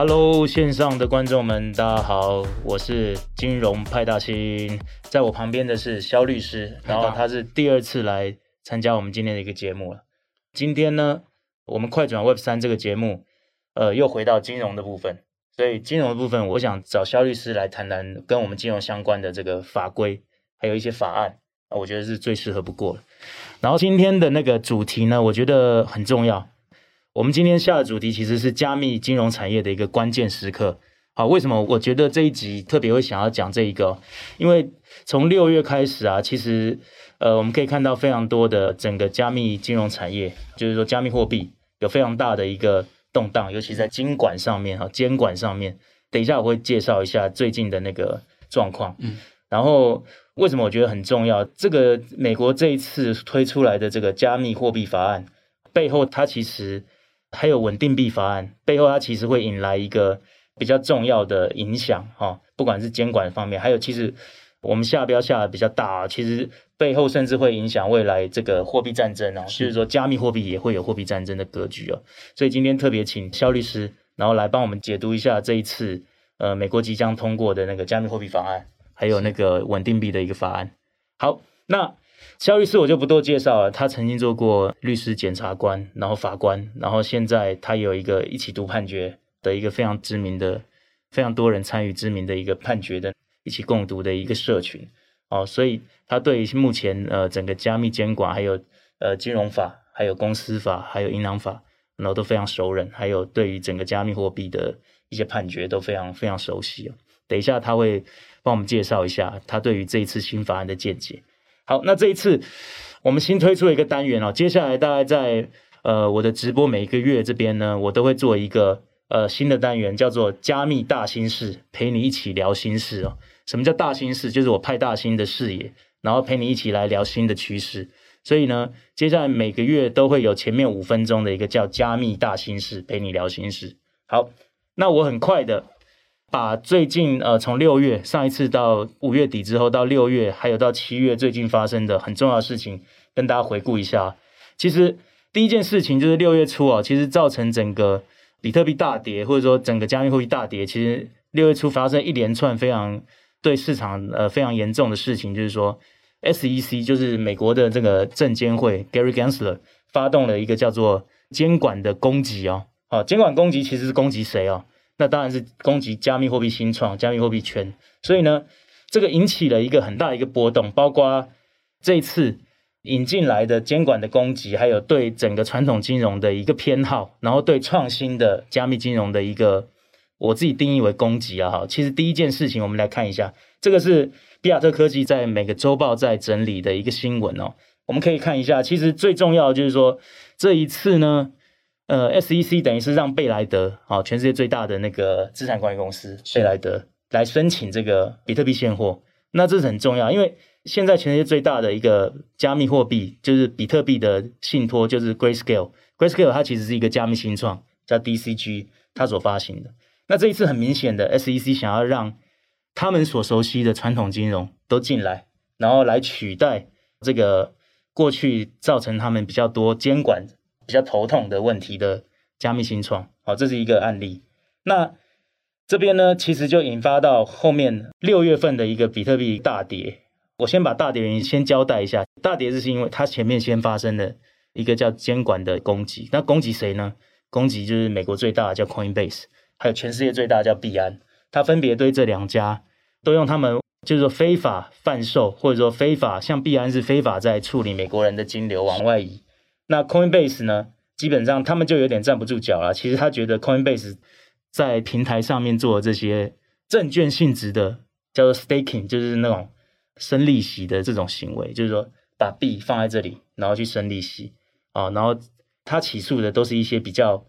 Hello，线上的观众们，大家好，我是金融派大星，在我旁边的是肖律师，然后他是第二次来参加我们今天的一个节目了。今天呢，我们快转 Web 三这个节目，呃，又回到金融的部分，所以金融的部分，我想找肖律师来谈谈跟我们金融相关的这个法规，还有一些法案，我觉得是最适合不过了。然后今天的那个主题呢，我觉得很重要。我们今天下的主题其实是加密金融产业的一个关键时刻。好，为什么我觉得这一集特别会想要讲这一个？因为从六月开始啊，其实呃，我们可以看到非常多的整个加密金融产业，就是说加密货币有非常大的一个动荡，尤其在金管上面哈，监管上面。等一下我会介绍一下最近的那个状况。嗯，然后为什么我觉得很重要？这个美国这一次推出来的这个加密货币法案背后，它其实。还有稳定币法案背后，它其实会引来一个比较重要的影响哈，不管是监管方面，还有其实我们下标下的比较大，其实背后甚至会影响未来这个货币战争啊，就是说加密货币也会有货币战争的格局哦。所以今天特别请肖律师，然后来帮我们解读一下这一次呃美国即将通过的那个加密货币法案，还有那个稳定币的一个法案。好，那。肖律师我就不多介绍了，他曾经做过律师、检察官，然后法官，然后现在他有一个一起读判决的一个非常知名的、非常多人参与知名的一个判决的一起共读的一个社群哦，所以他对于目前呃整个加密监管，还有呃金融法、还有公司法、还有银行法，然后都非常熟稔，还有对于整个加密货币的一些判决都非常非常熟悉哦。等一下他会帮我们介绍一下他对于这一次新法案的见解。好，那这一次我们新推出了一个单元哦，接下来大概在呃我的直播每一个月这边呢，我都会做一个呃新的单元，叫做加密大新事，陪你一起聊新事哦。什么叫大新事？就是我派大星的视野，然后陪你一起来聊新的趋势。所以呢，接下来每个月都会有前面五分钟的一个叫加密大新事，陪你聊新事。好，那我很快的。把最近呃，从六月上一次到五月底之后，到六月还有到七月最近发生的很重要的事情，跟大家回顾一下。其实第一件事情就是六月初啊，其实造成整个比特币大跌，或者说整个加密货币大跌。其实六月初发生一连串非常对市场呃非常严重的事情，就是说 SEC 就是美国的这个证监会 Gary Gensler 发动了一个叫做监管的攻击哦。好，监管攻击其实是攻击谁啊？那当然是攻击加密货币新创、加密货币圈，所以呢，这个引起了一个很大的一个波动，包括这一次引进来的监管的攻击，还有对整个传统金融的一个偏好，然后对创新的加密金融的一个我自己定义为攻击啊。哈，其实第一件事情，我们来看一下，这个是比亚特科技在每个周报在整理的一个新闻哦，我们可以看一下，其实最重要的就是说这一次呢。呃，SEC 等于是让贝莱德，啊，全世界最大的那个资产管理公司贝莱德来申请这个比特币现货。那这是很重要，因为现在全世界最大的一个加密货币就是比特币的信托，就是 Grayscale。Grayscale 它其实是一个加密新创，叫 DCG，它所发行的。那这一次很明显的，SEC 想要让他们所熟悉的传统金融都进来，然后来取代这个过去造成他们比较多监管。比较头痛的问题的加密新创，好，这是一个案例。那这边呢，其实就引发到后面六月份的一个比特币大跌。我先把大跌原因先交代一下，大跌是因为它前面先发生了一个叫监管的攻击。那攻击谁呢？攻击就是美国最大的叫 Coinbase，还有全世界最大叫币安。它分别对这两家都用他们就是说非法贩售，或者说非法，像币安是非法在处理美国人的金流往外移。那 Coinbase 呢？基本上他们就有点站不住脚了。其实他觉得 Coinbase 在平台上面做的这些证券性质的，叫做 staking，就是那种生利息的这种行为，就是说把币放在这里，然后去生利息啊。然后他起诉的都是一些比较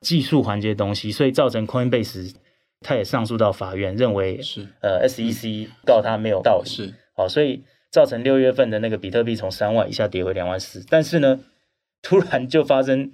技术环节的东西，所以造成 Coinbase 他也上诉到法院，认为是呃 SEC 告他没有道理，是好，所以造成六月份的那个比特币从三万一下跌回两万四，但是呢。突然就发生，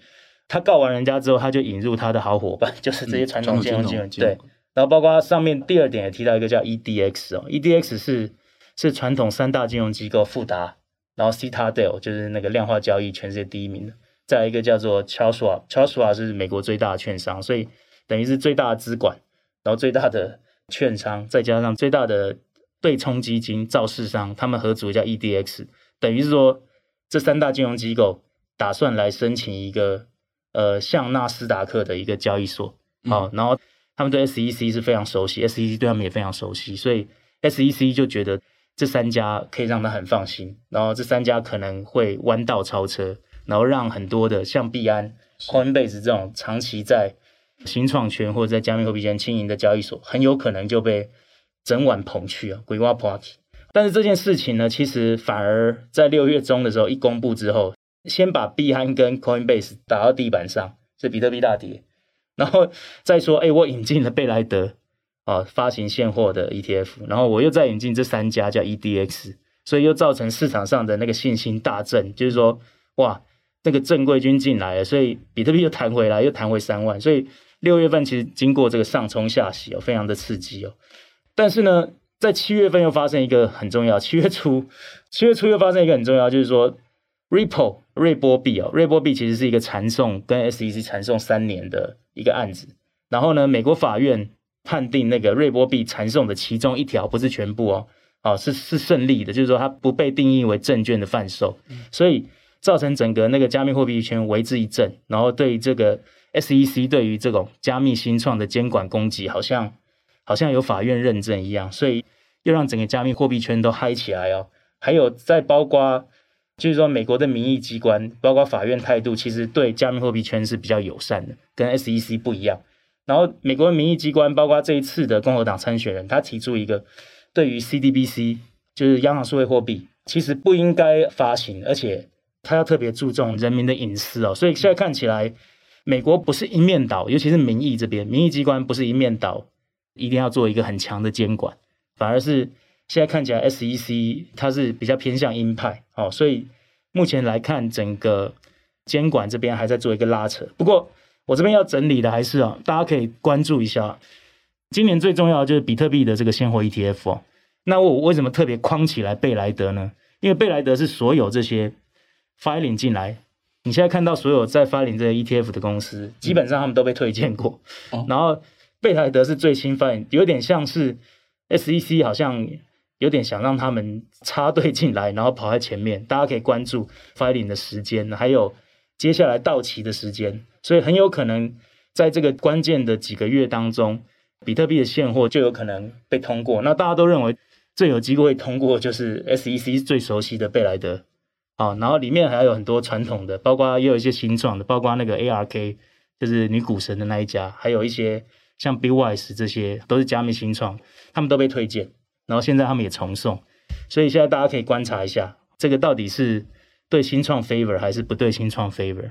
他告完人家之后，他就引入他的好伙伴，就是这些传统金融机构。对，然后包括上面第二点也提到一个叫 EDX 哦，EDX 是是传统三大金融机构富达，然后 Citadel 就是那个量化交易全世界第一名的，再一个叫做 Charles Schwab，Charles Schwab 是美国最大的券商，所以等于是最大的资管，然后最大的券商，再加上最大的对冲基金造市商，他们合组叫 EDX，等于是说这三大金融机构打算来申请一个呃像纳斯达克的一个交易所，好、嗯，然后他们对 SEC 是非常熟悉，SEC 对他们也非常熟悉，所以 SEC 就觉得这三家可以让他很放心，然后这三家可能会弯道超车，然后让很多的像币安、Coinbase 这种长期在新创圈或者在加密货币圈经营的交易所，很有可能就被整晚捧去啊，鬼话 party。但是这件事情呢，其实反而在六月中的时候一公布之后，先把币安跟 Coinbase 打到地板上，是比特币大跌，然后再说，哎，我引进了贝莱德啊，发行现货的 ETF，然后我又再引进这三家叫 EDX，所以又造成市场上的那个信心大振，就是说，哇，那个正规军进来了，所以比特币又弹回来，又弹回三万，所以。六月份其实经过这个上冲下洗哦，非常的刺激哦。但是呢，在七月份又发生一个很重要，七月初，七月初又发生一个很重要，就是说，Ripple 瑞波币哦，瑞波币其实是一个缠讼跟 SEC 缠讼三年的一个案子。然后呢，美国法院判定那个瑞波币缠讼的其中一条，不是全部哦，哦是是胜利的，就是说它不被定义为证券的贩售，所以造成整个那个加密货币圈为之一振，然后对于这个。SEC 对于这种加密新创的监管攻击，好像好像有法院认证一样，所以又让整个加密货币圈都嗨起来哦。还有在包括，就是说美国的民意机关，包括法院态度，其实对加密货币圈是比较友善的，跟 SEC 不一样。然后美国的民意机关，包括这一次的共和党参选人，他提出一个对于 CDBC，就是央行数位货币，其实不应该发行，而且他要特别注重人民的隐私哦。所以现在看起来。美国不是一面倒，尤其是民意这边，民意机关不是一面倒，一定要做一个很强的监管，反而是现在看起来，SEC 它是比较偏向鹰派，哦，所以目前来看，整个监管这边还在做一个拉扯。不过我这边要整理的还是啊，大家可以关注一下，今年最重要的就是比特币的这个现货 ETF 哦。那我为什么特别框起来贝莱德呢？因为贝莱德是所有这些 filing 进来。你现在看到所有在发行这个 ETF 的公司，基本上他们都被推荐过。嗯、然后贝莱德是最新发行，有点像是 SEC 好像有点想让他们插队进来，然后跑在前面。大家可以关注 filing 的时间，还有接下来到期的时间。所以很有可能在这个关键的几个月当中，比特币的现货就有可能被通过。那大家都认为最有机会通过就是 SEC 最熟悉的贝莱德。啊，然后里面还有很多传统的，包括也有一些新创的，包括那个 ARK，就是女股神的那一家，还有一些像 Bitwise 这些都是加密新创，他们都被推荐，然后现在他们也重送，所以现在大家可以观察一下，这个到底是对新创 favor 还是不对新创 favor。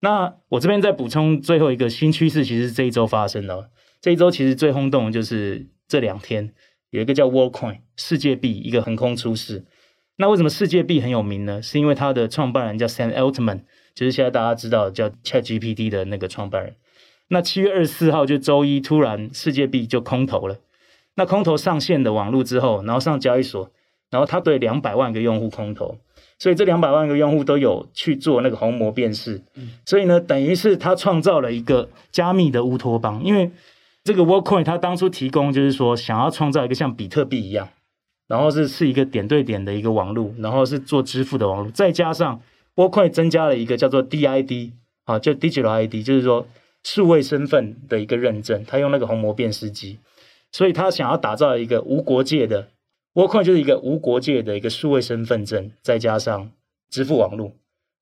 那我这边再补充最后一个新趋势，其实是这一周发生的，这一周其实最轰动的就是这两天有一个叫 Worldcoin 世界币一个横空出世。那为什么世界币很有名呢？是因为它的创办人叫 Sam Altman，就是现在大家知道叫 ChatGPT 的那个创办人。那七月二十四号就周一，突然世界币就空投了。那空投上线的网络之后，然后上交易所，然后他对两百万个用户空投，所以这两百万个用户都有去做那个虹膜辨识。所以呢，等于是他创造了一个加密的乌托邦。因为这个 Worldcoin 他当初提供就是说，想要创造一个像比特币一样。然后是是一个点对点的一个网络，然后是做支付的网络，再加上 Worldcoin 增加了一个叫做 DID 啊，就 Digital ID，就是说数位身份的一个认证，他用那个虹膜辨识机，所以他想要打造一个无国界的 Worldcoin 就是一个无国界的一个数位身份证，再加上支付网络，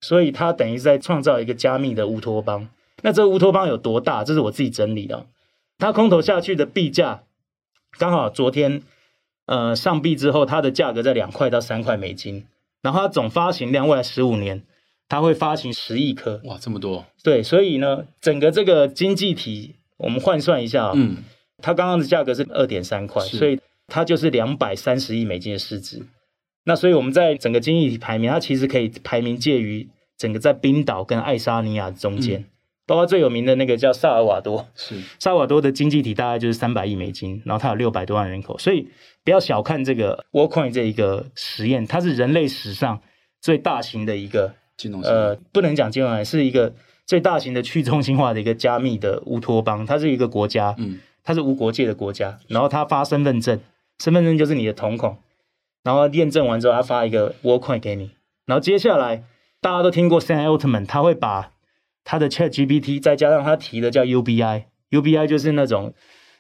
所以他等于在创造一个加密的乌托邦。那这个乌托邦有多大？这是我自己整理的，他空投下去的币价刚好昨天。呃，上币之后，它的价格在两块到三块美金，然后它总发行量未来十五年，它会发行十亿颗。哇，这么多！对，所以呢，整个这个经济体，我们换算一下，嗯，它刚刚的价格是二点三块，所以它就是两百三十亿美金的市值。那所以我们在整个经济体排名，它其实可以排名介于整个在冰岛跟爱沙尼亚中间。嗯。包括最有名的那个叫萨尔瓦多，是。萨尔瓦多的经济体大概就是三百亿美金，然后它有六百多万人口，所以不要小看这个 Worldcoin 这一个实验，它是人类史上最大型的一个金融，呃，不能讲金融，是一个最大型的去中心化的一个加密的乌托邦，它是一个国家，嗯，它是无国界的国家，然后它发身份证，身份证就是你的瞳孔，然后验证完之后，它发一个 Worldcoin 给你，然后接下来大家都听过 Sam Altman，他会把他的 ChatGPT 再加上他提的叫 UBI，UBI 就是那种，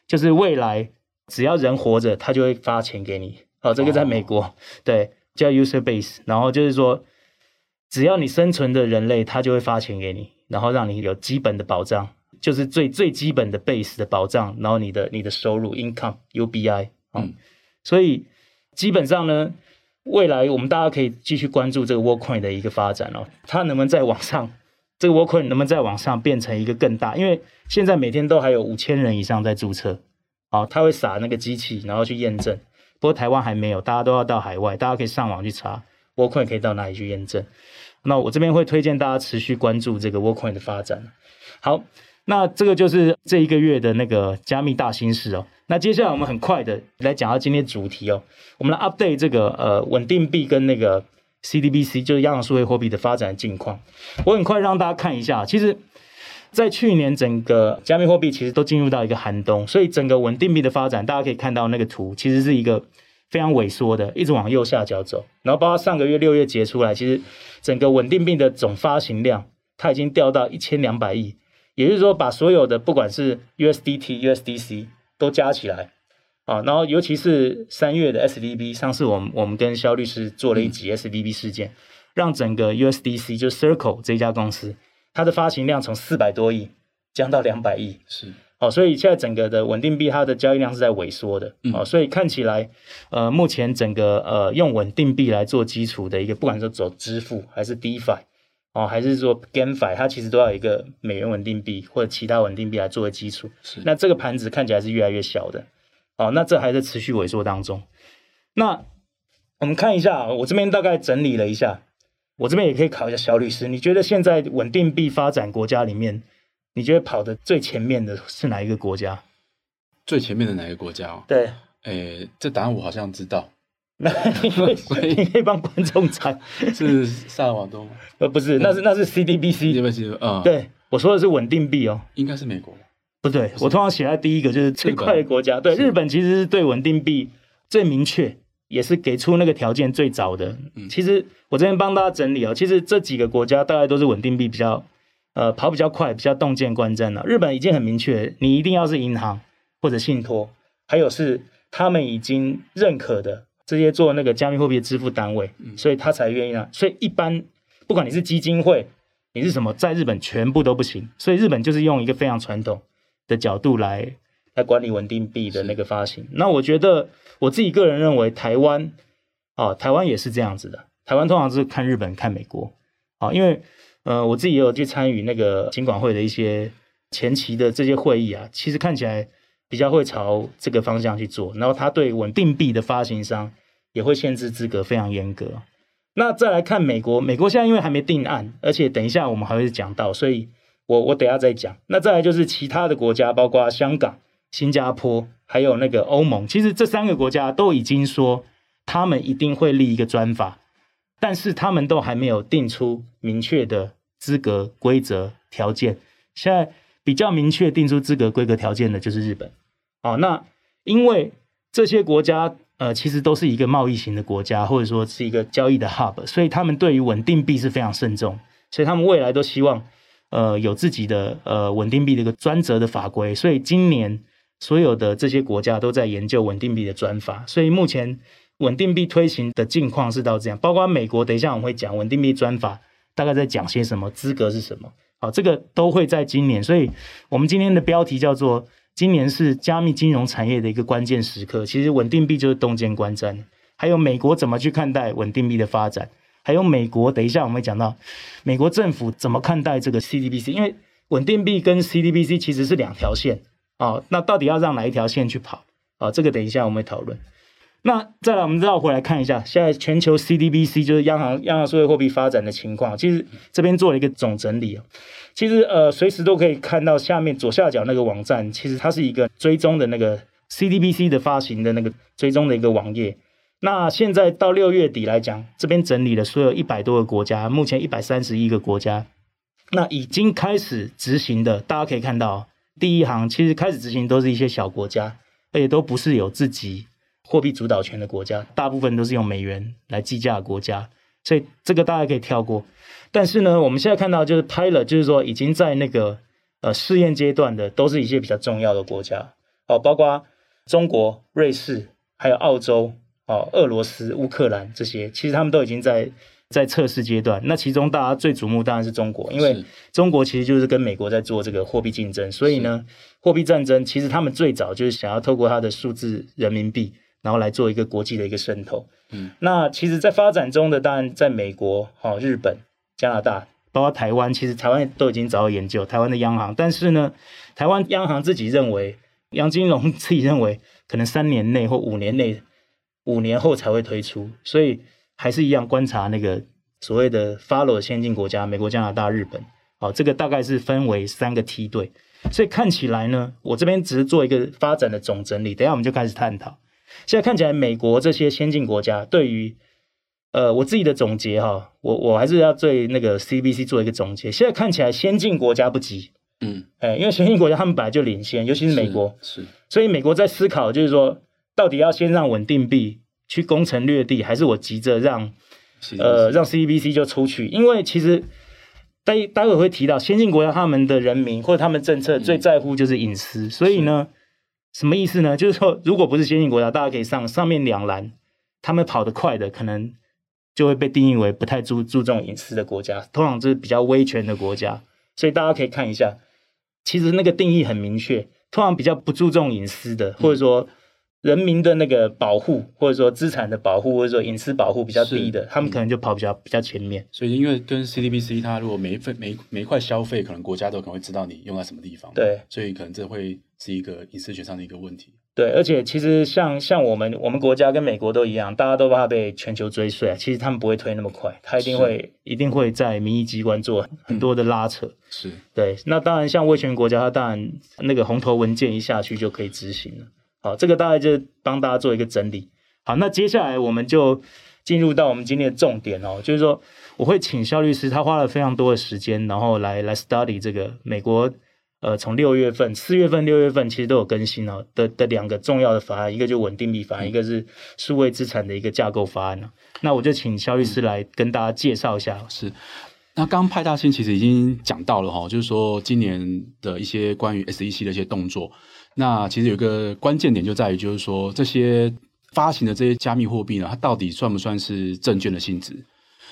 就是未来只要人活着，他就会发钱给你，哦，这个在美国，哦、对，叫 User Base，然后就是说。只要你生存的人类，他就会发钱给你，然后让你有基本的保障，就是最最基本的 base 的保障，然后你的你的收入 income UBI 啊、嗯，所以基本上呢，未来我们大家可以继续关注这个 Worldcoin 的一个发展哦，它能不能再往上？这个 Worldcoin 能不能再往上变成一个更大？因为现在每天都还有五千人以上在注册，哦，他会撒那个机器，然后去验证。不过台湾还没有，大家都要到海外，大家可以上网去查。Worldcoin 可以到哪里去验证？那我这边会推荐大家持续关注这个 Worldcoin 的发展。好，那这个就是这一个月的那个加密大新事哦。那接下来我们很快的来讲到今天主题哦。我们来 update 这个呃稳定币跟那个 CDBC，就是央行数位货币的发展的近况。我很快让大家看一下，其实，在去年整个加密货币其实都进入到一个寒冬，所以整个稳定币的发展，大家可以看到那个图，其实是一个。非常萎缩的，一直往右下角走，然后包括上个月六月结出来，其实整个稳定币的总发行量，它已经掉到一千两百亿，也就是说把所有的不管是 USDT、USDC 都加起来啊，然后尤其是三月的 SVB，上次我们我们跟肖律师做了一集 SVB 事件，嗯、让整个 USDC 就 Circle 这家公司，它的发行量从四百多亿降到两百亿，是。哦，所以现在整个的稳定币它的交易量是在萎缩的，哦，所以看起来，呃，目前整个呃用稳定币来做基础的一个，不管是走支付还是 DeFi，哦，还是说 GameFi，它其实都要有一个美元稳定币或者其他稳定币来作为基础。是，那这个盘子看起来是越来越小的，哦，那这还在持续萎缩当中。那我们看一下，我这边大概整理了一下，我这边也可以考一下小律师，你觉得现在稳定币发展国家里面？你觉得跑的最前面的是哪一个国家？最前面的哪个国家？对，诶，这答案我好像知道。那你可以你可以帮观众猜，是萨尔瓦多吗？呃，不是，那是那是 CDBC。CDBC，嗯，对，我说的是稳定币哦。应该是美国。不对，我通常写在第一个就是最快的国家。对，日本其实是对稳定币最明确，也是给出那个条件最早的。其实我这边帮大家整理哦，其实这几个国家大概都是稳定币比较。呃，跑比较快，比较动见观瞻了。日本已经很明确，你一定要是银行或者信托，还有是他们已经认可的这些做那个加密货币的支付单位，所以他才愿意啊。所以一般不管你是基金会，你是什么，在日本全部都不行。所以日本就是用一个非常传统的角度来来管理稳定币的那个发行。那我觉得我自己个人认为，台湾啊，台湾也是这样子的。台湾通常是看日本、看美国啊，因为。呃，我自己也有去参与那个金管会的一些前期的这些会议啊，其实看起来比较会朝这个方向去做。然后他对稳定币的发行商也会限制资格非常严格。那再来看美国，美国现在因为还没定案，而且等一下我们还会讲到，所以我我等下再讲。那再来就是其他的国家，包括香港、新加坡，还有那个欧盟，其实这三个国家都已经说他们一定会立一个专法，但是他们都还没有定出明确的。资格规则条件，现在比较明确定出资格规格条件的就是日本。哦，那因为这些国家呃，其实都是一个贸易型的国家，或者说是一个交易的 hub，所以他们对于稳定币是非常慎重，所以他们未来都希望呃有自己的呃稳定币的一个专责的法规。所以今年所有的这些国家都在研究稳定币的专法。所以目前稳定币推行的境况是到这样，包括美国，等一下我们会讲稳定币专法。大概在讲些什么？资格是什么？这个都会在今年，所以我们今天的标题叫做“今年是加密金融产业的一个关键时刻”。其实稳定币就是洞见观瞻，还有美国怎么去看待稳定币的发展，还有美国等一下我们会讲到美国政府怎么看待这个 CDBC，因为稳定币跟 CDBC 其实是两条线啊，那到底要让哪一条线去跑啊？这个等一下我们会讨论。那再来，我们绕回来看一下，现在全球 CDBC 就是央行央行数位货币发展的情况。其实这边做了一个总整理。其实呃，随时都可以看到下面左下角那个网站，其实它是一个追踪的那个 CDBC 的发行的那个追踪的一个网页。那现在到六月底来讲，这边整理了所有一百多个国家，目前一百三十一个国家那已经开始执行的，大家可以看到，第一行其实开始执行都是一些小国家，而且都不是有自己货币主导权的国家，大部分都是用美元来计价的国家，所以这个大家可以跳过。但是呢，我们现在看到就是 pilot，就是说已经在那个呃试验阶段的，都是一些比较重要的国家哦，包括中国、瑞士，还有澳洲哦、俄罗斯、乌克兰这些，其实他们都已经在。在测试阶段，那其中大家最瞩目当然是中国，因为中国其实就是跟美国在做这个货币竞争，所以呢，货币战争其实他们最早就是想要透过它的数字人民币，然后来做一个国际的一个渗透。嗯，那其实，在发展中的当然在美国、哦日本、加拿大，包括台湾，其实台湾都已经早有研究台湾的央行，但是呢，台湾央行自己认为，杨金龙自己认为，可能三年内或五年内，五年后才会推出，所以。还是一样观察那个所谓的 follow 先进国家，美国、加拿大、日本，好，这个大概是分为三个梯队，所以看起来呢，我这边只是做一个发展的总整理，等一下我们就开始探讨。现在看起来，美国这些先进国家对于，呃，我自己的总结哈，我我还是要对那个 CBC 做一个总结。现在看起来，先进国家不急，嗯，哎，因为先进国家他们本来就领先，尤其是美国，是，是所以美国在思考，就是说，到底要先让稳定币。去攻城略地，还是我急着让呃让 CBDC 就出去？因为其实待待会会提到先进国家他们的人民或者他们政策最在乎就是隐私，嗯、所以呢，什么意思呢？就是说，如果不是先进国家，大家可以上上面两栏，他们跑得快的，可能就会被定义为不太注注重隐私的国家，通常就是比较威权的国家。所以大家可以看一下，其实那个定义很明确，通常比较不注重隐私的，或者说。嗯人民的那个保护，或者说资产的保护，或者说隐私保护比较低的，他们可能就跑比较比较前面。所以，因为跟 CDBC，它如果每一份每每一块消费，可能国家都可能会知道你用在什么地方。对，所以可能这会是一个隐私权上的一个问题。对，而且其实像像我们我们国家跟美国都一样，大家都怕被全球追税啊。其实他们不会推那么快，他一定会一定会在民意机关做很多的拉扯。是对。那当然，像威权国家，它当然那个红头文件一下去就可以执行了。好，这个大概就帮大家做一个整理。好，那接下来我们就进入到我们今天的重点哦，就是说我会请肖律师，他花了非常多的时间，然后来来 study 这个美国呃，从六月份、四月份、六月份其实都有更新哦的的两个重要的法案，一个就稳定币法案，嗯、一个是数位资产的一个架构法案。那我就请肖律师来跟大家介绍一下。是，那刚刚派大星其实已经讲到了哈，就是说今年的一些关于 SEC 的一些动作。那其实有一个关键点就在于，就是说这些发行的这些加密货币呢，它到底算不算是证券的性质？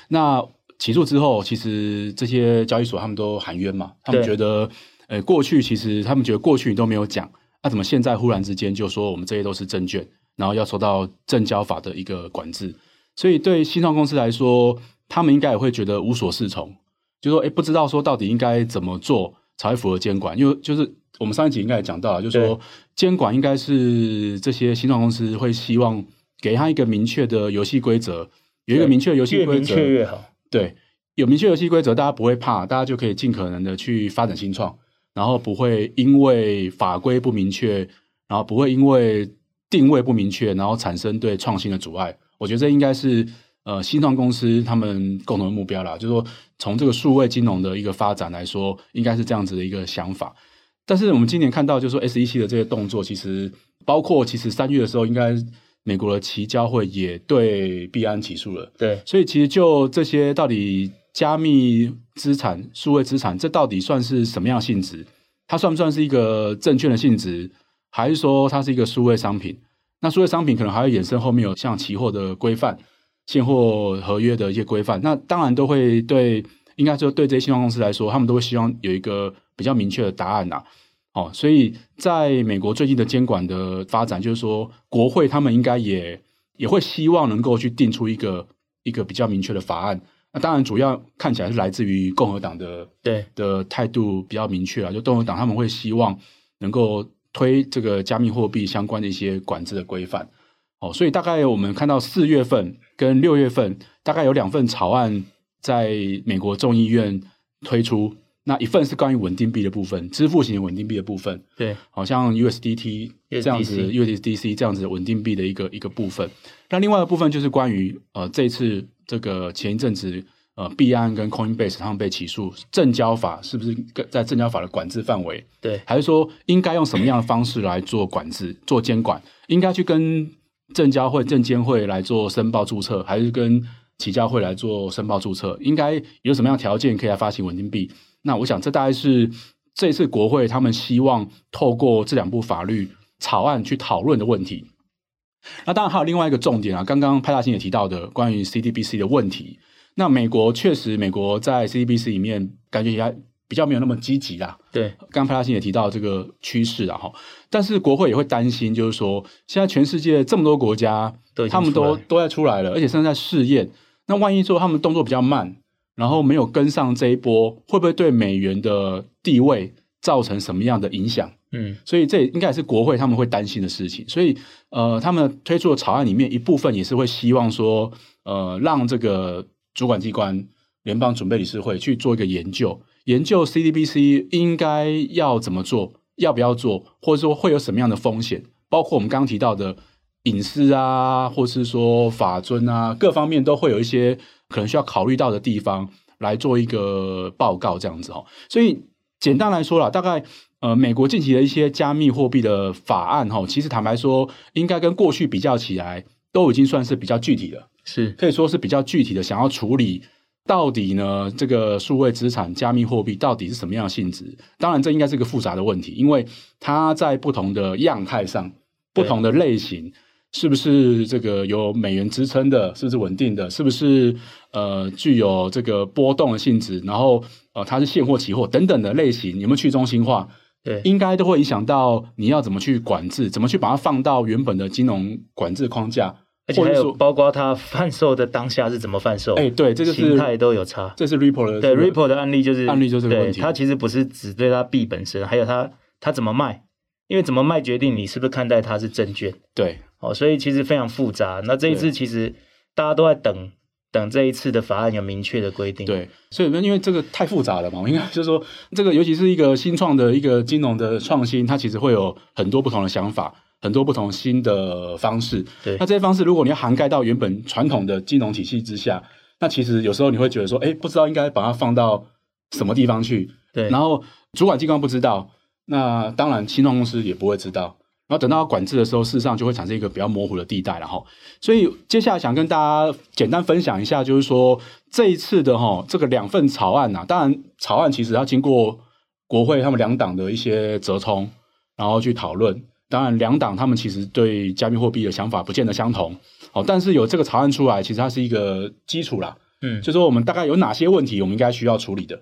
那起诉之后，其实这些交易所他们都喊冤嘛，他们觉得，呃，过去其实他们觉得过去你都没有讲，那、啊、怎么现在忽然之间就说我们这些都是证券，然后要受到证交法的一个管制？所以对新创公司来说，他们应该也会觉得无所适从，就说，哎，不知道说到底应该怎么做才会符合监管，因为就是。我们上一集应该也讲到了，就是说监管应该是这些新创公司会希望给他一个明确的游戏规则，有一个明确的游戏规则，越明确越好。对，有明确游戏规则，大家不会怕，大家就可以尽可能的去发展新创，然后不会因为法规不明确，然后不会因为定位不明确，然后产生对创新的阻碍。我觉得这应该是呃新创公司他们共同的目标啦，就是说从这个数位金融的一个发展来说，应该是这样子的一个想法。但是我们今年看到，就是说 SEC 的这些动作，其实包括其实三月的时候，应该美国的期交会也对币安起诉了。对，所以其实就这些到底加密资产、数位资产，这到底算是什么样性质？它算不算是一个证券的性质，还是说它是一个数位商品？那数位商品可能还会衍生后面有像期货的规范、现货合约的一些规范。那当然都会对，应该说对这些新创公司来说，他们都会希望有一个。比较明确的答案呐、哦，所以在美国最近的监管的发展，就是说国会他们应该也也会希望能够去定出一个一个比较明确的法案。那当然主要看起来是来自于共和党的对的态度比较明确啊，就共和党他们会希望能够推这个加密货币相关的一些管制的规范。哦，所以大概我们看到四月份跟六月份大概有两份草案在美国众议院推出。那一份是关于稳定币的部分，支付型稳定币的部分，对，好像 USDT 这样子，USDC 这样子的稳定币的一个一个部分。那另外一部分就是关于呃这次这个前一阵子呃币安跟 Coinbase 他们被起诉，证交法是不是在证交法的管制范围？对，还是说应该用什么样的方式来做管制、做监管？应该去跟证交会、证监会来做申报注册，还是跟起交会来做申报注册？应该有什么样的条件可以来发行稳定币？那我想这大概是这次国会他们希望透过这两部法律草案去讨论的问题。那当然还有另外一个重点啊，刚刚派大星也提到的关于 CDBC 的问题。那美国确实，美国在 CDBC 里面感觉也比较没有那么积极啦。对，刚刚派大星也提到这个趋势啊，哈。但是国会也会担心，就是说现在全世界这么多国家，他们都都在出来了，而且甚至在试验。那万一说他们动作比较慢，然后没有跟上这一波，会不会对美元的地位造成什么样的影响？嗯，所以这应该也是国会他们会担心的事情。所以，呃，他们推出的草案里面一部分也是会希望说，呃，让这个主管机关联邦准备理事会去做一个研究，研究 CDBC 应该要怎么做，要不要做，或者说会有什么样的风险，包括我们刚刚提到的隐私啊，或是说法尊啊，各方面都会有一些可能需要考虑到的地方来做一个报告这样子哦。所以简单来说啦，大概。呃，美国近期的一些加密货币的法案，哈，其实坦白说，应该跟过去比较起来，都已经算是比较具体了，是可以说是比较具体的，想要处理到底呢，这个数位资产、加密货币到底是什么样的性质？当然，这应该是个复杂的问题，因为它在不同的样态上、不同的类型，是不是这个有美元支撑的？是不是稳定的？是不是呃具有这个波动的性质？然后呃，它是现货、期货等等的类型，有没有去中心化？对，应该都会影响到你要怎么去管制，怎么去把它放到原本的金融管制框架，而且还有包括它贩售的当下是怎么贩售，哎，对，这个形态都有差。这是 Ripple 的对 Ripple 的案例就是案例就是这个问题，它其实不是只对它币本身，还有它它怎么卖，因为怎么卖决定你是不是看待它是证券。对，哦，所以其实非常复杂。那这一次其实大家都在等。等这一次的法案有明确的规定，对，所以因为这个太复杂了嘛，我应该就是说，这个尤其是一个新创的一个金融的创新，它其实会有很多不同的想法，很多不同新的方式。对，那这些方式如果你要涵盖到原本传统的金融体系之下，那其实有时候你会觉得说，哎，不知道应该把它放到什么地方去。对，然后主管机关不知道，那当然新创公司也不会知道。等到管制的时候，事实上就会产生一个比较模糊的地带，然后，所以接下来想跟大家简单分享一下，就是说这一次的哈这个两份草案呐、啊，当然草案其实要经过国会他们两党的一些折冲，然后去讨论。当然两党他们其实对加密货币的想法不见得相同，哦，但是有这个草案出来，其实它是一个基础啦，嗯，就是说我们大概有哪些问题我们应该需要处理的，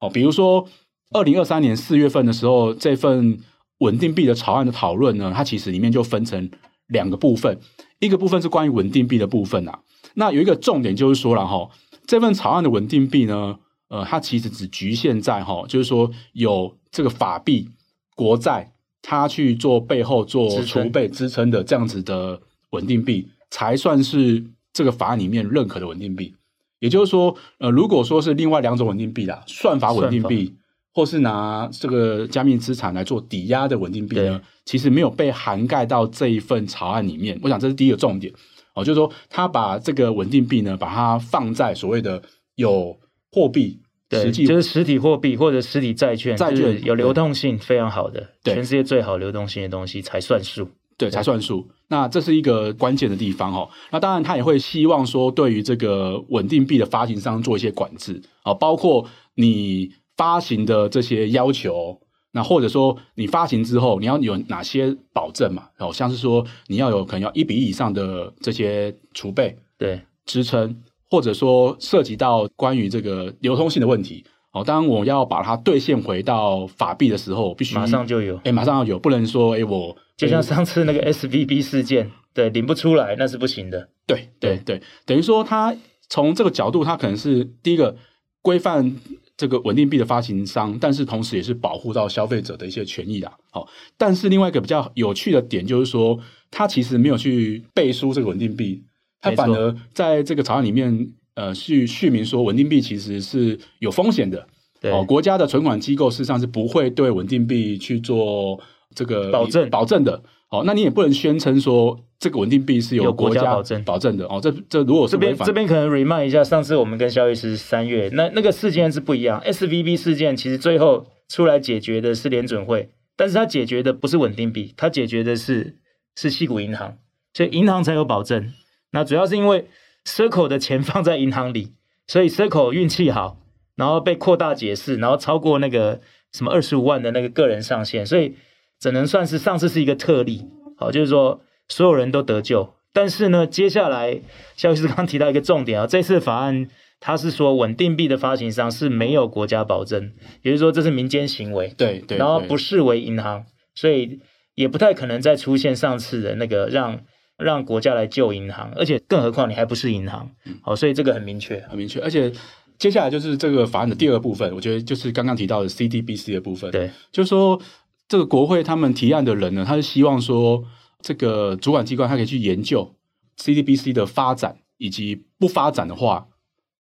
哦，比如说二零二三年四月份的时候这份。稳定币的草案的讨论呢，它其实里面就分成两个部分，一个部分是关于稳定币的部分啊。那有一个重点就是说了哈，这份草案的稳定币呢，呃，它其实只局限在哈，就是说有这个法币、国债，它去做背后做储备支撑的这样子的稳定币，才算是这个法案里面认可的稳定币。也就是说，呃，如果说是另外两种稳定币啦，算法稳定币。或是拿这个加密资产来做抵押的稳定币呢，其实没有被涵盖到这一份草案里面。我想这是第一个重点哦，就是说他把这个稳定币呢，把它放在所谓的有货币，对，实际就是实体货币或者实体债券，债券有流动性非常好的，全世界最好流动性的东西才算数，对，才算数。那这是一个关键的地方哦。那当然他也会希望说，对于这个稳定币的发行商做一些管制啊，包括你。发行的这些要求，那或者说你发行之后你要有哪些保证嘛？哦，像是说你要有可能要一比一以上的这些储备，对，支撑，或者说涉及到关于这个流通性的问题。哦，当我要把它兑现回到法币的时候，必须马上就有，哎，马上要有，不能说哎我就像上次那个 SVB 事件，对，领不出来那是不行的。对对对，等于说它从这个角度，它可能是第一个规范。这个稳定币的发行商，但是同时也是保护到消费者的一些权益的。好，但是另外一个比较有趣的点就是说，他其实没有去背书这个稳定币，他反而在这个草案里面，呃，去续明说稳定币其实是有风险的。对，哦，国家的存款机构事实上是不会对稳定币去做这个保证保证的。哦，那你也不能宣称说这个稳定币是由国家保证保证的哦。这这如果是这边这边可能 remind 一下，上次我们跟肖律师三月那那个事件是不一样，SVB 事件其实最后出来解决的是联准会，但是它解决的不是稳定币，它解决的是是矽谷银行，所以银行才有保证。那主要是因为 Circle 的钱放在银行里，所以 Circle 运气好。然后被扩大解释，然后超过那个什么二十五万的那个个人上限，所以只能算是上次是一个特例。好，就是说所有人都得救。但是呢，接下来肖律师刚刚提到一个重点啊，这次法案它是说稳定币的发行商是没有国家保证，也就是说这是民间行为。对对。然后不视为银行，所以也不太可能再出现上次的那个让让国家来救银行，而且更何况你还不是银行。好，所以这个很明确，很明确，而且。接下来就是这个法案的第二部分，我觉得就是刚刚提到的 CDBC 的部分。对，就是说这个国会他们提案的人呢，他是希望说这个主管机关他可以去研究 CDBC 的发展，以及不发展的话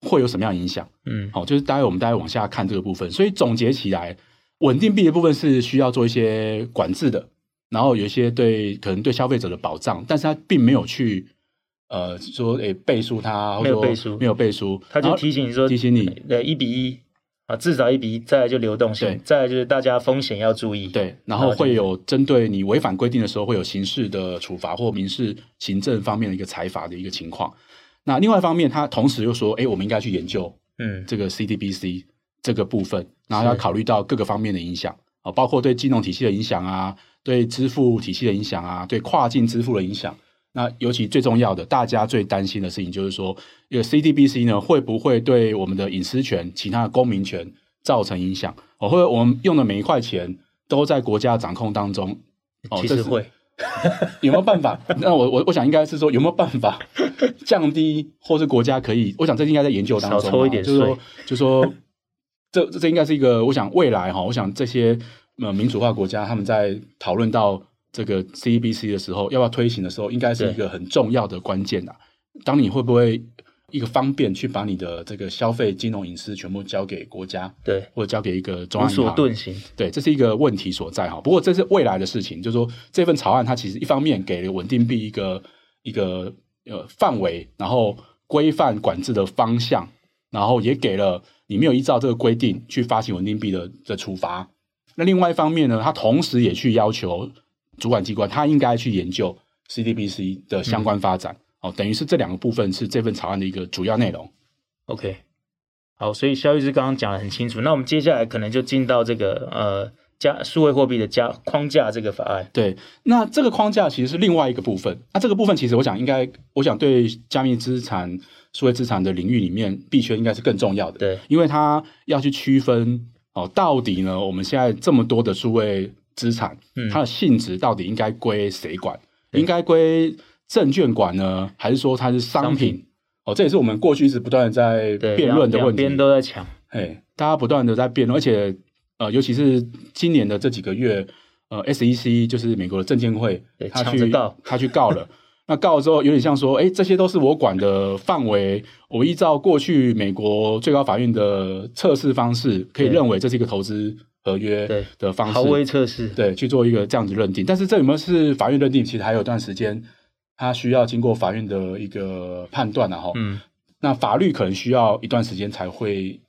会有什么样影响。嗯，好，就是待会我们待会往下看这个部分。所以总结起来，稳定币的部分是需要做一些管制的，然后有一些对可能对消费者的保障，但是他并没有去。呃，说诶，背书他没有背书，没有背书，他就提醒你说，提醒你，对，一比一啊，至少一比一，再来就流动性，再来就是大家风险要注意，对，然后会有针对你违反规定的时候，会有刑事的处罚或民事行政方面的一个裁罚的一个情况。那另外一方面，他同时又说，哎，我们应该去研究，嗯，这个 CDBC 这个部分，然后要考虑到各个方面的影响啊，包括对金融体系的影响啊，对支付体系的影响啊，对跨境支付的影响。那尤其最重要的，大家最担心的事情就是说，这个 CDBC 呢，会不会对我们的隐私权、其他的公民权造成影响？哦，或者我们用的每一块钱都在国家掌控当中？哦，其实会有没有办法？那我我我想应该是说，有没有办法降低，或是国家可以？我想这应该在研究当中，少抽一点税，就是说，就是说这这应该是一个，我想未来哈，我想这些呃民主化国家他们在讨论到。这个 CDBC 的时候，要不要推行的时候，应该是一个很重要的关键呐。当你会不会一个方便去把你的这个消费金融隐私全部交给国家，对，或者交给一个中央银行，无所遁形。对，这是一个问题所在哈。不过这是未来的事情，就是说这份草案它其实一方面给了稳定币一个一个呃范围，然后规范管制的方向，然后也给了你没有依照这个规定去发行稳定币的的处罚。那另外一方面呢，它同时也去要求。主管机关他应该去研究 CDBC 的相关发展，嗯、哦，等于是这两个部分是这份草案的一个主要内容。OK，好，所以肖律师刚刚讲的很清楚，那我们接下来可能就进到这个呃加数位货币的加框架这个法案。对，那这个框架其实是另外一个部分。那这个部分其实我想应该，我想对加密资产、数位资产的领域里面，币圈应该是更重要的。对，因为它要去区分哦，到底呢，我们现在这么多的数位。资产，它的性质到底应该归谁管？嗯、应该归证券管呢，还是说它是商品？商品哦，这也是我们过去一直不断的在辩论的问题。两边都在抢，哎，大家不断的在辩论，而且呃，尤其是今年的这几个月，呃，SEC 就是美国的证监会，他去告，他去告了。那告了之后，有点像说，哎，这些都是我管的范围，我依照过去美国最高法院的测试方式，可以认为这是一个投资。合约的方式，豪威测试，对，去做一个这样子认定。但是这有没有是法院认定？其实还有段时间，它需要经过法院的一个判断啊。哈，嗯，那法律可能需要一段时间才会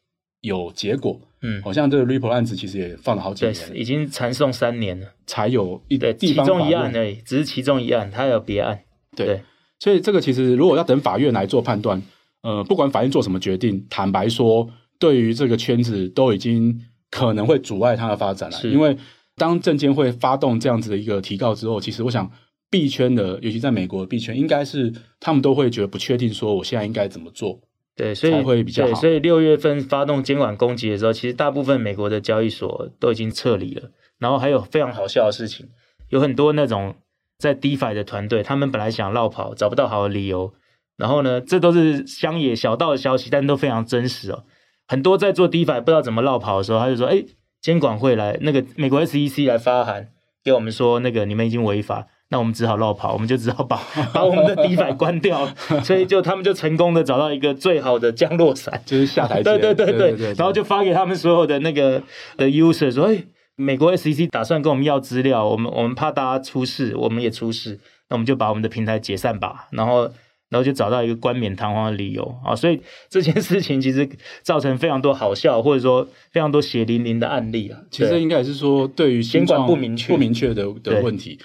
有结果。嗯，好像这个 Ripple 案子其实也放了好几年，已经缠讼三年了，才有一对其中一案而已，只是其中一案，它有别案。对，对，所以这个其实如果要等法院来做判断，呃，不管法院做什么决定，坦白说，对于这个圈子都已经。可能会阻碍它的发展了，因为当证监会发动这样子的一个提告之后，其实我想币圈的，尤其在美国的币圈，应该是他们都会觉得不确定，说我现在应该怎么做，对，所以会比较好。对，所以六月份发动监管攻击的时候，其实大部分美国的交易所都已经撤离了。然后还有非常好笑的事情，有很多那种在 DeFi 的团队，他们本来想绕跑，找不到好的理由，然后呢，这都是乡野小道的消息，但都非常真实哦。很多在做 DeFi 不知道怎么绕跑的时候，他就说：“哎，监管会来，那个美国 SEC 来发函给我们说，那个你们已经违法，那我们只好绕跑，我们就只好把 把我们的 DeFi 关掉。所以就他们就成功的找到一个最好的降落伞，就是下台阶。对对对对，然后就发给他们所有的那个的 user 说：哎，美国 SEC 打算跟我们要资料，我们我们怕大家出事，我们也出事，那我们就把我们的平台解散吧，然后然后就找到一个冠冕堂皇的理由啊，所以 这件事情其实造成非常多好笑或者说非常多血淋淋的案例啊。其实应该也是说对于监管不明确不明确的的问题。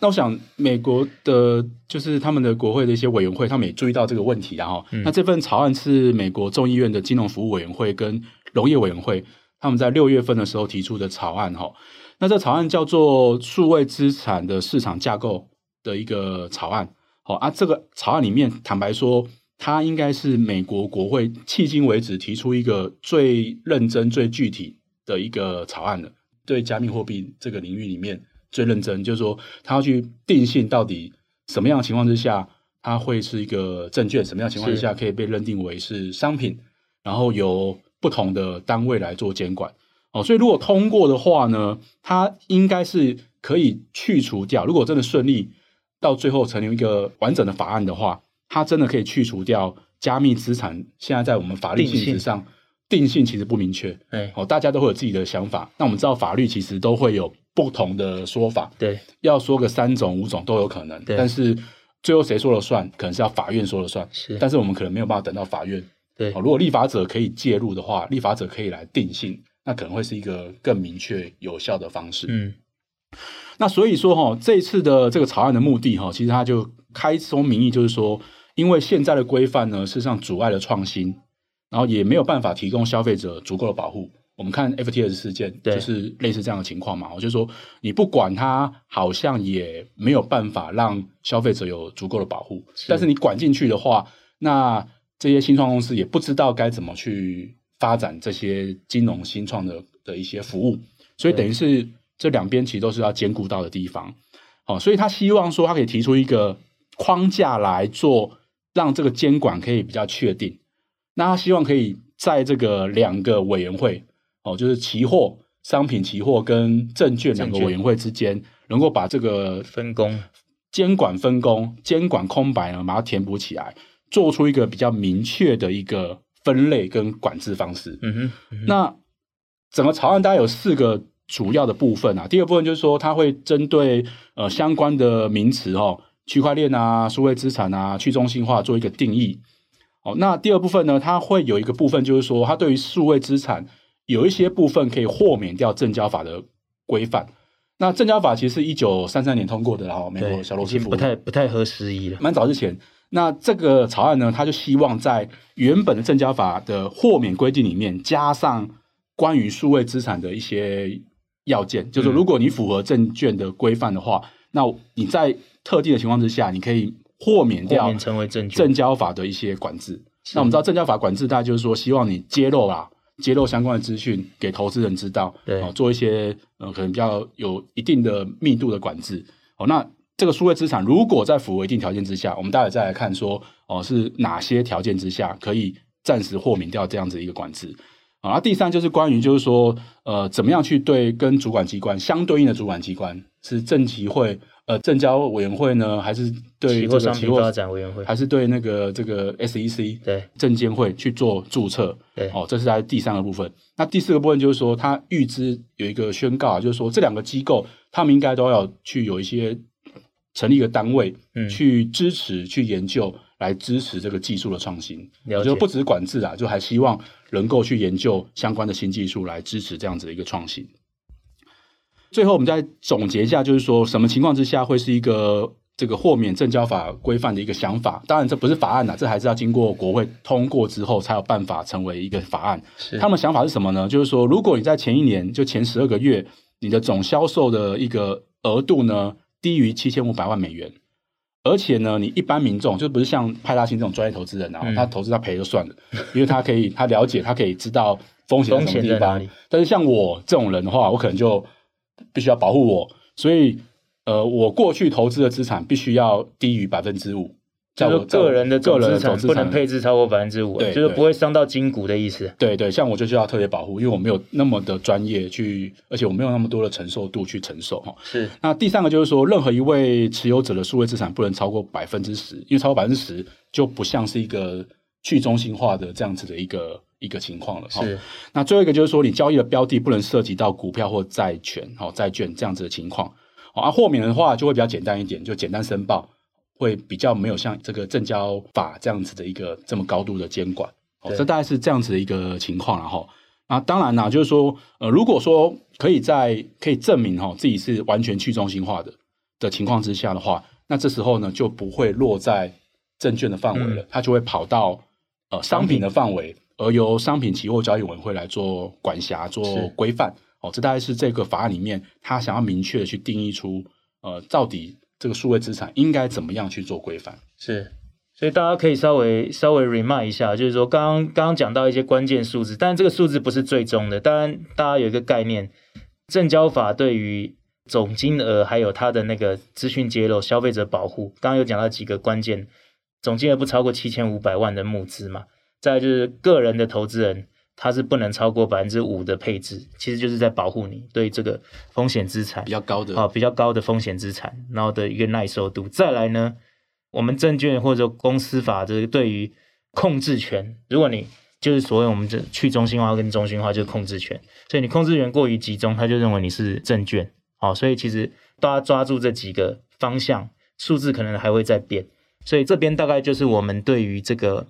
那我想美国的就是他们的国会的一些委员会，他们也注意到这个问题，然后、嗯、那这份草案是美国众议院的金融服务委员会跟农业委员会。他们在六月份的时候提出的草案，哈，那这草案叫做数位资产的市场架构的一个草案，好啊，这个草案里面，坦白说，它应该是美国国会迄今为止提出一个最认真、最具体的一个草案了。对加密货币这个领域里面最认真，就是说，它要去定性到底什么样的情况之下，它会是一个证券，什么样的情况之下可以被认定为是商品，然后由不同的单位来做监管哦，所以如果通过的话呢，它应该是可以去除掉。如果真的顺利到最后成立一个完整的法案的话，它真的可以去除掉加密资产现在在我们法律性质上定性其实不明确。对哦，大家都会有自己的想法。那我们知道法律其实都会有不同的说法。对，要说个三种五种都有可能。对，但是最后谁说了算，可能是要法院说了算。是，但是我们可能没有办法等到法院。对，如果立法者可以介入的话，立法者可以来定性，那可能会是一个更明确有效的方式。嗯，那所以说哈，这一次的这个草案的目的哈，其实它就开宗明义就是说，因为现在的规范呢，事实上阻碍了创新，然后也没有办法提供消费者足够的保护。我们看 FTS 事件，就是类似这样的情况嘛。我就说，你不管它，好像也没有办法让消费者有足够的保护。但是你管进去的话，那这些新创公司也不知道该怎么去发展这些金融新创的的一些服务，所以等于是这两边其实都是要兼顾到的地方。好，所以他希望说他可以提出一个框架来做，让这个监管可以比较确定。那他希望可以在这个两个委员会，哦，就是期货、商品期货跟证券两个委员会之间，能够把这个分工、监管分工、监管空白呢，把它填补起来。做出一个比较明确的一个分类跟管制方式。嗯哼，嗯哼，那整个草案大概有四个主要的部分啊。第二部分就是说，它会针对呃相关的名词哦，区块链啊、数位资产啊、去中心化做一个定义。哦，那第二部分呢，它会有一个部分就是说，它对于数位资产有一些部分可以豁免掉证交法的规范。那证交法其实是一九三三年通过的，然后美国小罗斯福不太不太合时宜了，蛮早之前。那这个草案呢，他就希望在原本的证交法的豁免规定里面，加上关于数位资产的一些要件，嗯、就是如果你符合证券的规范的话，那你在特定的情况之下，你可以豁免掉成为证证交法的一些管制。那我们知道证交法管制，大概就是说希望你揭露啊，揭露相关的资讯给投资人知道，对，做一些呃可能比较有一定的密度的管制。哦，那。这个数位资产如果在符合一定条件之下，我们待会再来看说哦，是哪些条件之下可以暂时豁免掉这样子一个管制啊？那第三就是关于就是说呃，怎么样去对跟主管机关相对应的主管机关是政企会呃证交委员会呢，还是对这个期货发展委员会，还是对那个这个 SEC 对证监会去做注册？对哦，这是在第三个部分。那第四个部分就是说，他预知有一个宣告啊，就是说这两个机构他们应该都要去有一些。成立一个单位，去支持、嗯、去研究，来支持这个技术的创新。我觉得不止管制啊，就还希望能够去研究相关的新技术，来支持这样子的一个创新。最后，我们再总结一下，就是说什么情况之下会是一个这个豁免证交法规范的一个想法？当然，这不是法案呐，这还是要经过国会通过之后才有办法成为一个法案。他们想法是什么呢？就是说，如果你在前一年就前十二个月，你的总销售的一个额度呢，低于七千五百万美元，而且呢，你一般民众就不是像派大星这种专业投资人啊，嗯、他投资他赔就算了，因为他可以 他了解，他可以知道风险在什么地方。但是像我这种人的话，我可能就必须要保护我，所以呃，我过去投资的资产必须要低于百分之五。叫做个人的总资产不能配置超过百分之五，就是不会伤到筋骨的意思。对对，像我就需要特别保护，因为我没有那么的专业去，而且我没有那么多的承受度去承受哈。是。那第三个就是说，任何一位持有者的数位资产不能超过百分之十，因为超过百分之十就不像是一个去中心化的这样子的一个一个情况了。是。那最后一个就是说，你交易的标的不能涉及到股票或债权、好债券这样子的情况。好，啊，豁免的话就会比较简单一点，就简单申报，会比较没有像这个证交法这样子的一个这么高度的监管。哦，这大概是这样子的一个情况，然后。啊，当然啦，就是说，呃，如果说可以在可以证明哈自己是完全去中心化的的情况之下的话，那这时候呢就不会落在证券的范围了，嗯、它就会跑到呃商品的范围，而由商品期货交易委员会来做管辖、做规范。哦，这大概是这个法案里面他想要明确的去定义出，呃，到底这个数位资产应该怎么样去做规范。是。所以大家可以稍微稍微 remind 一下，就是说刚刚刚刚讲到一些关键数字，但这个数字不是最终的。当然，大家有一个概念，证交法对于总金额还有它的那个资讯揭露、消费者保护，刚刚有讲到几个关键，总金额不超过七千五百万的募资嘛。再就是个人的投资人，他是不能超过百分之五的配置，其实就是在保护你对这个风险资产比较高的啊比较高的风险资产，然后的一个耐受度。再来呢？我们证券或者公司法这个对于控制权，如果你就是所谓我们这去中心化跟中心化就是控制权，所以你控制权过于集中，他就认为你是证券。好，所以其实大家抓住这几个方向，数字可能还会再变。所以这边大概就是我们对于这个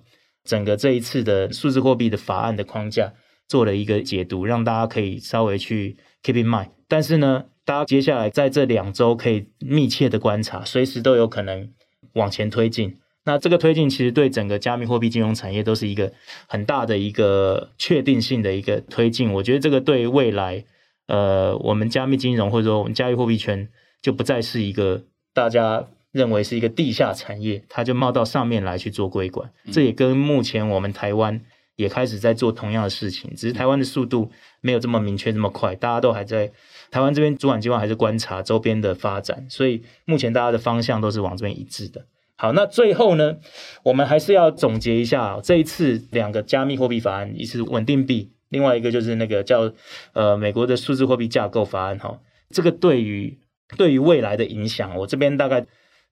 整个这一次的数字货币的法案的框架做了一个解读，让大家可以稍微去 keep in mind。但是呢，大家接下来在这两周可以密切的观察，随时都有可能。往前推进，那这个推进其实对整个加密货币金融产业都是一个很大的一个确定性的一个推进。我觉得这个对未来，呃，我们加密金融或者说我们加密货币圈就不再是一个大家认为是一个地下产业，它就冒到上面来去做规管。这也跟目前我们台湾也开始在做同样的事情，只是台湾的速度没有这么明确这么快，大家都还在。台湾这边主管机关还是观察周边的发展，所以目前大家的方向都是往这边一致的。好，那最后呢，我们还是要总结一下这一次两个加密货币法案，一次稳定币，另外一个就是那个叫呃美国的数字货币架构法案。哈，这个对于对于未来的影响，我这边大概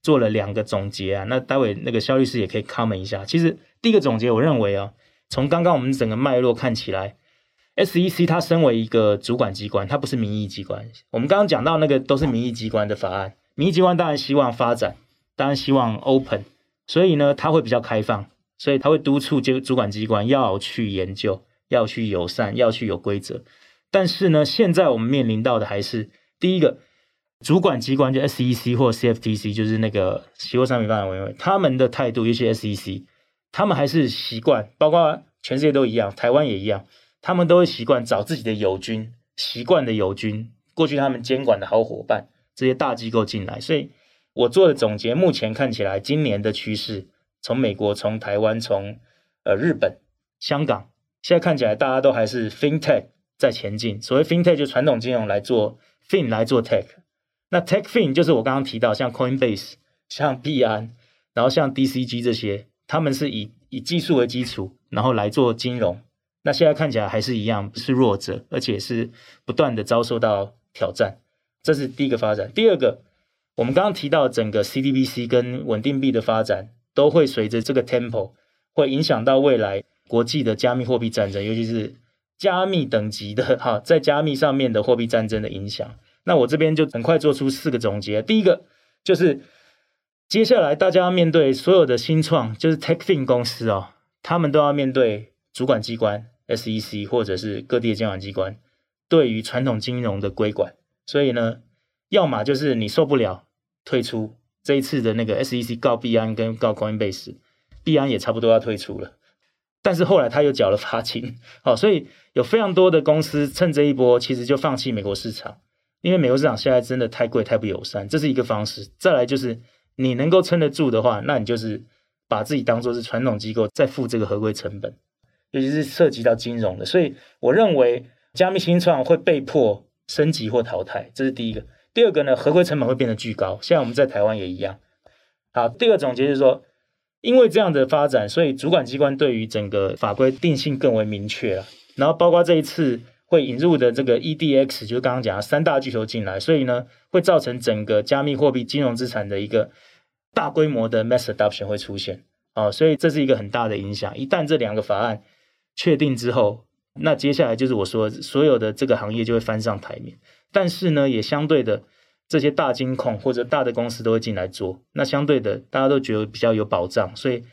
做了两个总结啊。那待会那个肖律师也可以 comment 一下。其实第一个总结，我认为啊，从刚刚我们整个脉络看起来。SEC 它身为一个主管机关，它不是民意机关。我们刚刚讲到那个都是民意机关的法案，民意机关当然希望发展，当然希望 open，所以呢，它会比较开放，所以它会督促这主管机关要去研究，要去友善，要去有规则。但是呢，现在我们面临到的还是第一个主管机关，就 SEC 或 CFTC，就是那个期货商品发展委员会，他们的态度，尤其 SEC，他们还是习惯，包括全世界都一样，台湾也一样。他们都会习惯找自己的友军，习惯的友军，过去他们监管的好伙伴，这些大机构进来。所以我做的总结，目前看起来，今年的趋势，从美国、从台湾、从呃日本、香港，现在看起来大家都还是 FinTech 在前进。所谓 FinTech 就传统金融来做 Fin 来做 Tech，那 Tech Fin 就是我刚刚提到像 Coinbase、像币安，然后像 DCG 这些，他们是以以技术为基础，然后来做金融。那现在看起来还是一样是弱者，而且是不断的遭受到挑战，这是第一个发展。第二个，我们刚刚提到整个 CDBC 跟稳定币的发展，都会随着这个 tempo 会影响到未来国际的加密货币战争，尤其是加密等级的哈，在加密上面的货币战争的影响。那我这边就很快做出四个总结。第一个就是接下来大家要面对所有的新创，就是 TechFin 公司哦，他们都要面对主管机关。SEC 或者是各地的监管机关对于传统金融的规管，所以呢，要么就是你受不了退出。这一次的那个 SEC 告币安跟告 Coinbase，币安也差不多要退出了，但是后来他又缴了罚金，好，所以有非常多的公司趁这一波，其实就放弃美国市场，因为美国市场现在真的太贵、太不友善，这是一个方式。再来就是你能够撑得住的话，那你就是把自己当做是传统机构，再付这个合规成本。尤其是涉及到金融的，所以我认为加密新创会被迫升级或淘汰，这是第一个。第二个呢，合规成本会变得巨高，现在我们在台湾也一样。好，第二个总结就是说，因为这样的发展，所以主管机关对于整个法规定性更为明确了。然后包括这一次会引入的这个 EDX，就是刚刚讲的三大巨头进来，所以呢，会造成整个加密货币金融资产的一个大规模的 mass adoption 会出现。哦，所以这是一个很大的影响。一旦这两个法案确定之后，那接下来就是我说所有的这个行业就会翻上台面。但是呢，也相对的，这些大金控或者大的公司都会进来做。那相对的，大家都觉得比较有保障，所以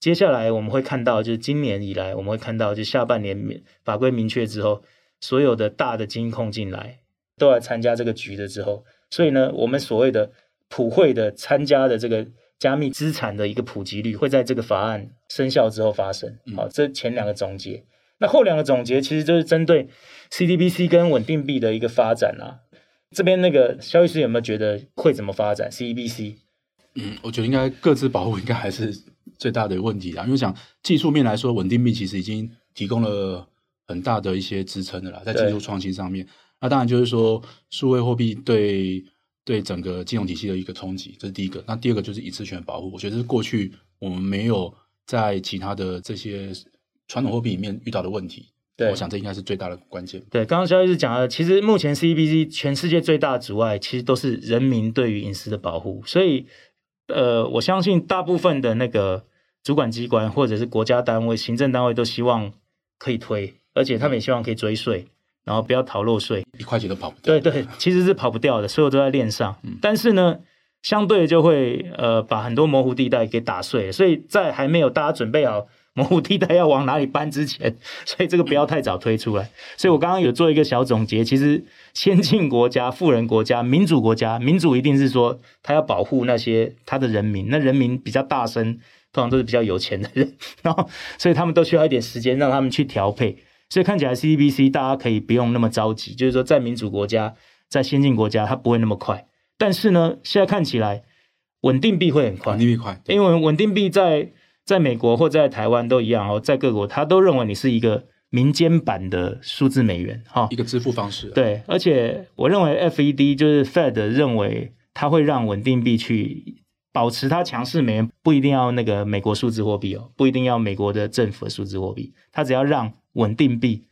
接下来我们会看到，就是今年以来，我们会看到，就下半年法规明确之后，所有的大的金控进来都来参加这个局的之后，所以呢，我们所谓的普惠的参加的这个加密资产的一个普及率，会在这个法案生效之后发生。好，这前两个总结，那后两个总结其实就是针对 CDBC 跟稳定币的一个发展啊。这边那个肖律师有没有觉得会怎么发展 CDBC？嗯，我觉得应该各自保护应该还是最大的问题啦。因为想技术面来说，稳定币其实已经提供了很大的一些支撑的啦，在技术创新上面。那当然就是说，数位货币对对整个金融体系的一个冲击，这是第一个。那第二个就是隐私权保护，我觉得是过去我们没有在其他的这些传统货币里面遇到的问题。对，我想这应该是最大的关键。对，刚刚肖律师讲了，其实目前 CDBC 全世界最大的阻碍，其实都是人民对于隐私的保护。所以，呃，我相信大部分的那个主管机关或者是国家单位、行政单位都希望可以推，而且他们也希望可以追税。然后不要逃漏税，一块钱都跑不掉。对对，其实是跑不掉的，所有都在链上。嗯、但是呢，相对就会呃把很多模糊地带给打碎。所以在还没有大家准备好模糊地带要往哪里搬之前，所以这个不要太早推出来。嗯、所以我刚刚有做一个小总结，其实先进国家、富人国家、民主国家，民主一定是说他要保护那些他的人民，那人民比较大声，通常都是比较有钱的人，然后所以他们都需要一点时间让他们去调配。所以看起来 CDBC 大家可以不用那么着急，就是说在民主国家、在先进国家，它不会那么快。但是呢，现在看起来稳定币会很快，稳定币快，因为稳定币在在美国或在台湾都一样哦，在各国他都认为你是一个民间版的数字美元哈，一个支付方式。对，而且我认为 FED 就是 Fed 认为它会让稳定币去。保持它强势美元不一定要那个美国数字货币哦，不一定要美国的政府的数字货币，它只要让稳定币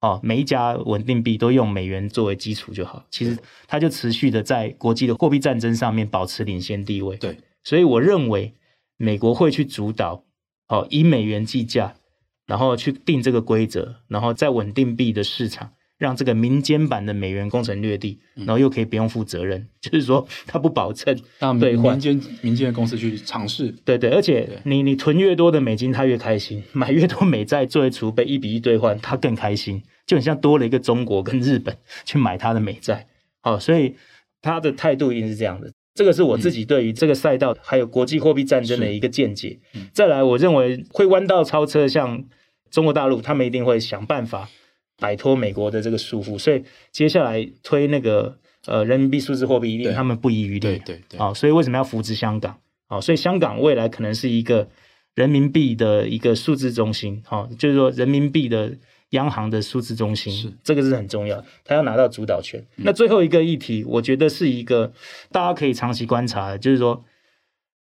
哦，每一家稳定币都用美元作为基础就好。其实它就持续的在国际的货币战争上面保持领先地位。对，所以我认为美国会去主导哦，以美元计价，然后去定这个规则，然后在稳定币的市场。让这个民间版的美元攻城略地，然后又可以不用负责任，嗯、就是说他不保证 让民间民间的公司去尝试，对对，而且你你囤越多的美金，他越开心；买越多美债作为储备，一比一兑换，他更开心。就很像多了一个中国跟日本去买他的美债，好，所以他的态度一定是这样的。这个是我自己对于这个赛道还有国际货币战争的一个见解。嗯、再来，我认为会弯道超车，像中国大陆，他们一定会想办法。摆脱美国的这个束缚，所以接下来推那个呃人民币数字货币，一定他们不遗余力。对对对，啊，所以为什么要扶持香港？啊，所以香港未来可能是一个人民币的一个数字中心，哈，就是说人民币的央行的数字中心，是这个是很重要，他要拿到主导权。嗯、那最后一个议题，我觉得是一个大家可以长期观察的，就是说，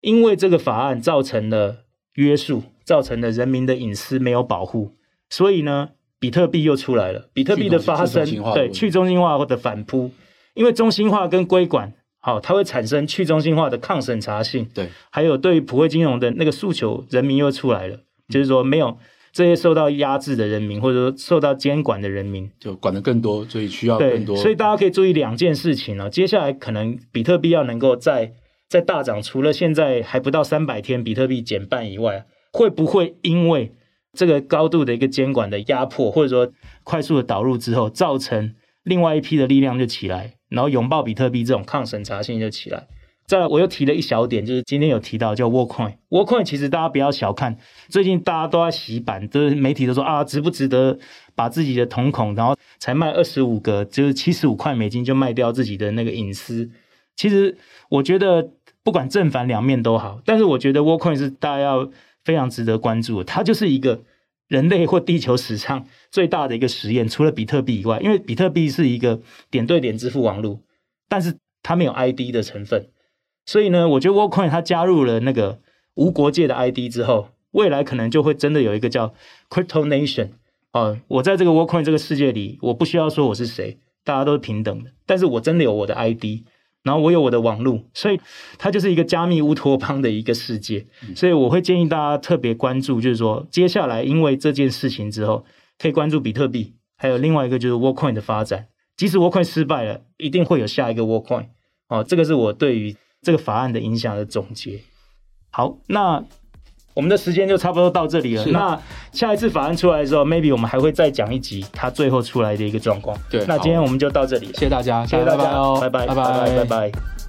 因为这个法案造成了约束，造成了人民的隐私没有保护，所以呢。比特币又出来了，比特币的发生，对去中心化或者反扑，因为中心化跟规管，好，它会产生去中心化的抗审查性，对，还有对于普惠金融的那个诉求，人民又出来了，就是说没有这些受到压制的人民，或者说受到监管的人民，就管得更多，所以需要更多，所以大家可以注意两件事情哦，接下来可能比特币要能够在在大涨，除了现在还不到三百天比特币减半以外，会不会因为？这个高度的一个监管的压迫，或者说快速的导入之后，造成另外一批的力量就起来，然后拥抱比特币这种抗审查性就起来。再，我又提了一小点，就是今天有提到叫 Worldcoin。Worldcoin 其实大家不要小看，最近大家都在洗版，就是媒体都说啊，值不值得把自己的瞳孔，然后才卖二十五个，就是七十五块美金就卖掉自己的那个隐私。其实我觉得不管正反两面都好，但是我觉得 Worldcoin 是大家要。非常值得关注，它就是一个人类或地球史上最大的一个实验，除了比特币以外，因为比特币是一个点对点支付网络，但是它没有 ID 的成分，所以呢，我觉得 w o r k c o i n 它加入了那个无国界的 ID 之后，未来可能就会真的有一个叫 Crypto Nation 哦，我在这个 w o r k c o i n 这个世界里，我不需要说我是谁，大家都是平等的，但是我真的有我的 ID，然后我有我的网路，所以它就是一个加密乌托邦的一个世界。所以我会建议大家特别关注，就是说接下来因为这件事情之后，可以关注比特币，还有另外一个就是 Worldcoin 的发展。即使 Worldcoin 失败了，一定会有下一个 Worldcoin。哦，这个是我对于这个法案的影响的总结。好，那。我们的时间就差不多到这里了。那下一次法案出来的时候，maybe 我们还会再讲一集它最后出来的一个状况。对，那今天我们就到这里，谢谢大家，谢谢大家，拜拜，拜拜，拜拜。拜拜。